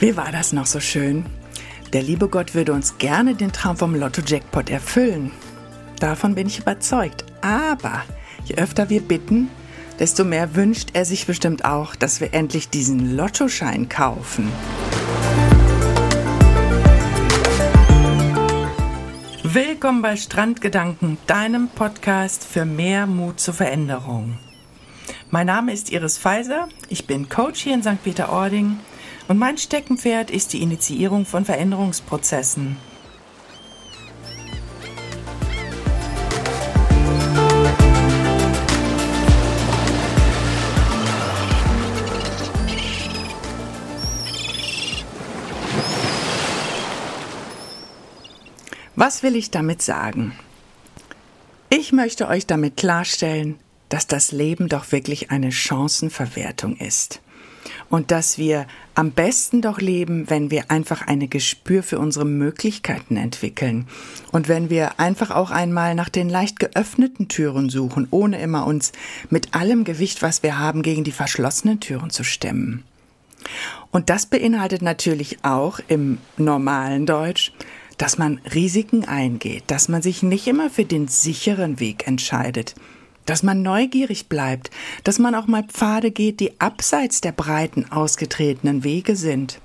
Wie war das noch so schön? Der liebe Gott würde uns gerne den Traum vom Lotto-Jackpot erfüllen. Davon bin ich überzeugt. Aber je öfter wir bitten, desto mehr wünscht er sich bestimmt auch, dass wir endlich diesen Lottoschein kaufen. Willkommen bei Strandgedanken, deinem Podcast für mehr Mut zur Veränderung. Mein Name ist Iris Pfizer, ich bin Coach hier in St. Peter-Ording und mein Steckenpferd ist die Initiierung von Veränderungsprozessen. Was will ich damit sagen? Ich möchte euch damit klarstellen, dass das Leben doch wirklich eine Chancenverwertung ist und dass wir am besten doch leben, wenn wir einfach eine Gespür für unsere Möglichkeiten entwickeln und wenn wir einfach auch einmal nach den leicht geöffneten Türen suchen, ohne immer uns mit allem Gewicht, was wir haben, gegen die verschlossenen Türen zu stemmen. Und das beinhaltet natürlich auch im normalen Deutsch, dass man Risiken eingeht, dass man sich nicht immer für den sicheren Weg entscheidet, dass man neugierig bleibt, dass man auch mal Pfade geht, die abseits der breiten ausgetretenen Wege sind.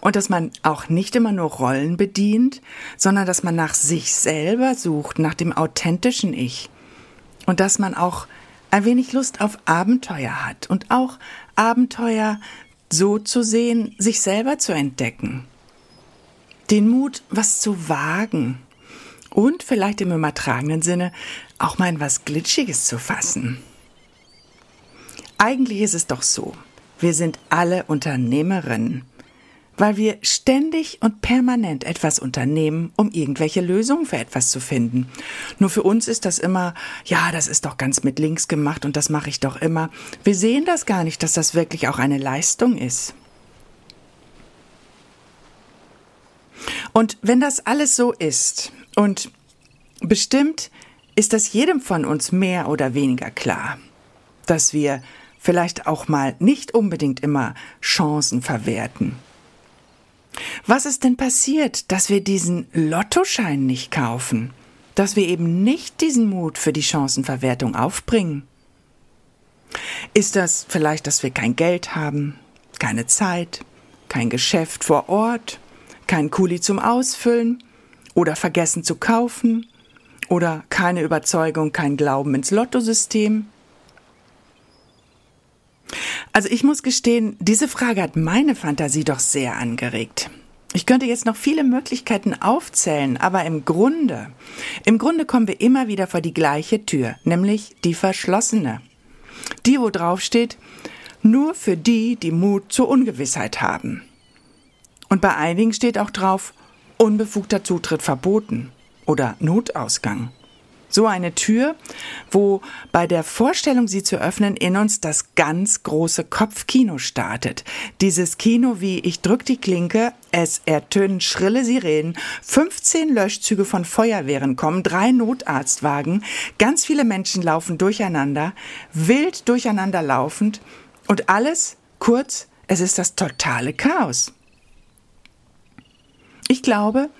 Und dass man auch nicht immer nur Rollen bedient, sondern dass man nach sich selber sucht, nach dem authentischen Ich. Und dass man auch ein wenig Lust auf Abenteuer hat und auch Abenteuer so zu sehen, sich selber zu entdecken. Den Mut, was zu wagen, und vielleicht im übertragenen Sinne auch mal in was Glitschiges zu fassen. Eigentlich ist es doch so, wir sind alle Unternehmerinnen, weil wir ständig und permanent etwas unternehmen, um irgendwelche Lösungen für etwas zu finden. Nur für uns ist das immer, ja, das ist doch ganz mit links gemacht und das mache ich doch immer. Wir sehen das gar nicht, dass das wirklich auch eine Leistung ist. Und wenn das alles so ist, und bestimmt ist das jedem von uns mehr oder weniger klar, dass wir vielleicht auch mal nicht unbedingt immer Chancen verwerten. Was ist denn passiert, dass wir diesen Lottoschein nicht kaufen? Dass wir eben nicht diesen Mut für die Chancenverwertung aufbringen? Ist das vielleicht, dass wir kein Geld haben, keine Zeit, kein Geschäft vor Ort, kein Kuli zum Ausfüllen oder vergessen zu kaufen oder keine Überzeugung, kein Glauben ins Lottosystem? Also ich muss gestehen, diese Frage hat meine Fantasie doch sehr angeregt. Ich könnte jetzt noch viele Möglichkeiten aufzählen, aber im Grunde, im Grunde kommen wir immer wieder vor die gleiche Tür, nämlich die verschlossene. Die, wo drauf steht, nur für die, die Mut zur Ungewissheit haben. Und bei einigen steht auch drauf, unbefugter Zutritt verboten oder Notausgang. So eine Tür, wo bei der Vorstellung, sie zu öffnen, in uns das ganz große Kopfkino startet. Dieses Kino wie ich drück die Klinke, es ertönen schrille Sirenen, 15 Löschzüge von Feuerwehren kommen, drei Notarztwagen, ganz viele Menschen laufen durcheinander, wild durcheinander laufend und alles, kurz, es ist das totale Chaos. Ich glaube,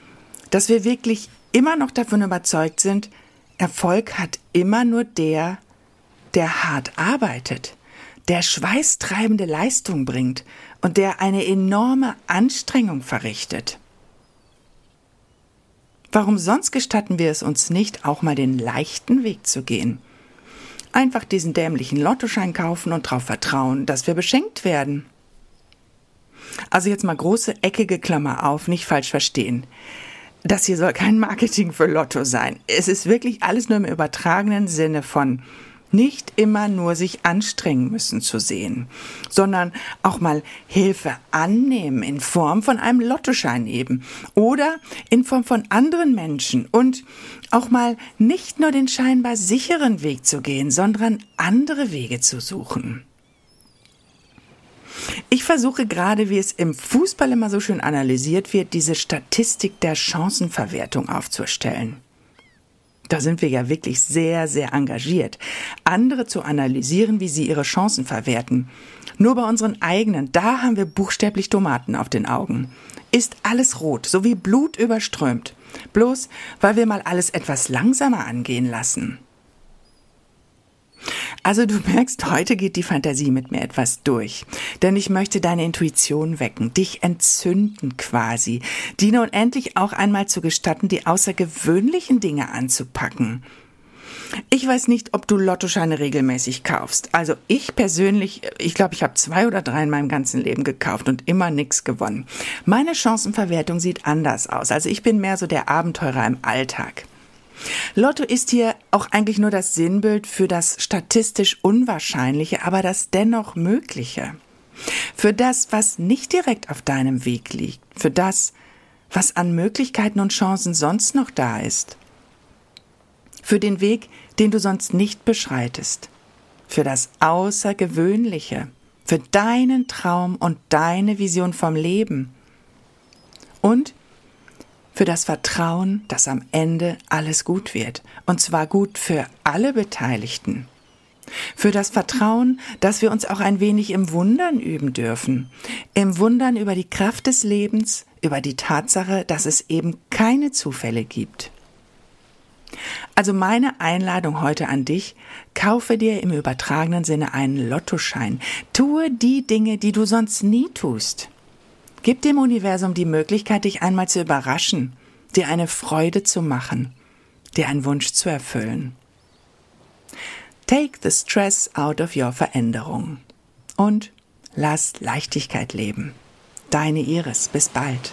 dass wir wirklich immer noch davon überzeugt sind, Erfolg hat immer nur der, der hart arbeitet, der schweißtreibende Leistung bringt und der eine enorme Anstrengung verrichtet. Warum sonst gestatten wir es uns nicht, auch mal den leichten Weg zu gehen? Einfach diesen dämlichen Lottoschein kaufen und darauf vertrauen, dass wir beschenkt werden. Also jetzt mal große eckige Klammer auf, nicht falsch verstehen. Das hier soll kein Marketing für Lotto sein. Es ist wirklich alles nur im übertragenen Sinne von nicht immer nur sich anstrengen müssen zu sehen, sondern auch mal Hilfe annehmen in Form von einem Lottoschein eben oder in Form von anderen Menschen und auch mal nicht nur den scheinbar sicheren Weg zu gehen, sondern andere Wege zu suchen. Ich versuche gerade, wie es im Fußball immer so schön analysiert wird, diese Statistik der Chancenverwertung aufzustellen. da sind wir ja wirklich sehr, sehr engagiert, andere zu analysieren, wie sie ihre Chancen verwerten. Nur bei unseren eigenen, da haben wir buchstäblich Tomaten auf den Augen. Ist alles rot, so wie Blut überströmt. Bloß, weil wir mal alles etwas langsamer angehen lassen. Also du merkst, heute geht die Fantasie mit mir etwas durch. Denn ich möchte deine Intuition wecken, dich entzünden quasi, dir nun endlich auch einmal zu gestatten, die außergewöhnlichen Dinge anzupacken. Ich weiß nicht, ob du Lottoscheine regelmäßig kaufst. Also ich persönlich, ich glaube, ich habe zwei oder drei in meinem ganzen Leben gekauft und immer nichts gewonnen. Meine Chancenverwertung sieht anders aus. Also ich bin mehr so der Abenteurer im Alltag. Lotto ist hier auch eigentlich nur das Sinnbild für das statistisch Unwahrscheinliche, aber das dennoch Mögliche. Für das, was nicht direkt auf deinem Weg liegt, für das, was an Möglichkeiten und Chancen sonst noch da ist. Für den Weg, den du sonst nicht beschreitest. Für das Außergewöhnliche. Für deinen Traum und deine Vision vom Leben. Und für das Vertrauen, dass am Ende alles gut wird, und zwar gut für alle Beteiligten. Für das Vertrauen, dass wir uns auch ein wenig im Wundern üben dürfen, im Wundern über die Kraft des Lebens, über die Tatsache, dass es eben keine Zufälle gibt. Also meine Einladung heute an dich, kaufe dir im übertragenen Sinne einen Lottoschein, tue die Dinge, die du sonst nie tust. Gib dem Universum die Möglichkeit, dich einmal zu überraschen, dir eine Freude zu machen, dir einen Wunsch zu erfüllen. Take the stress out of your Veränderung und lass Leichtigkeit leben. Deine Iris, bis bald.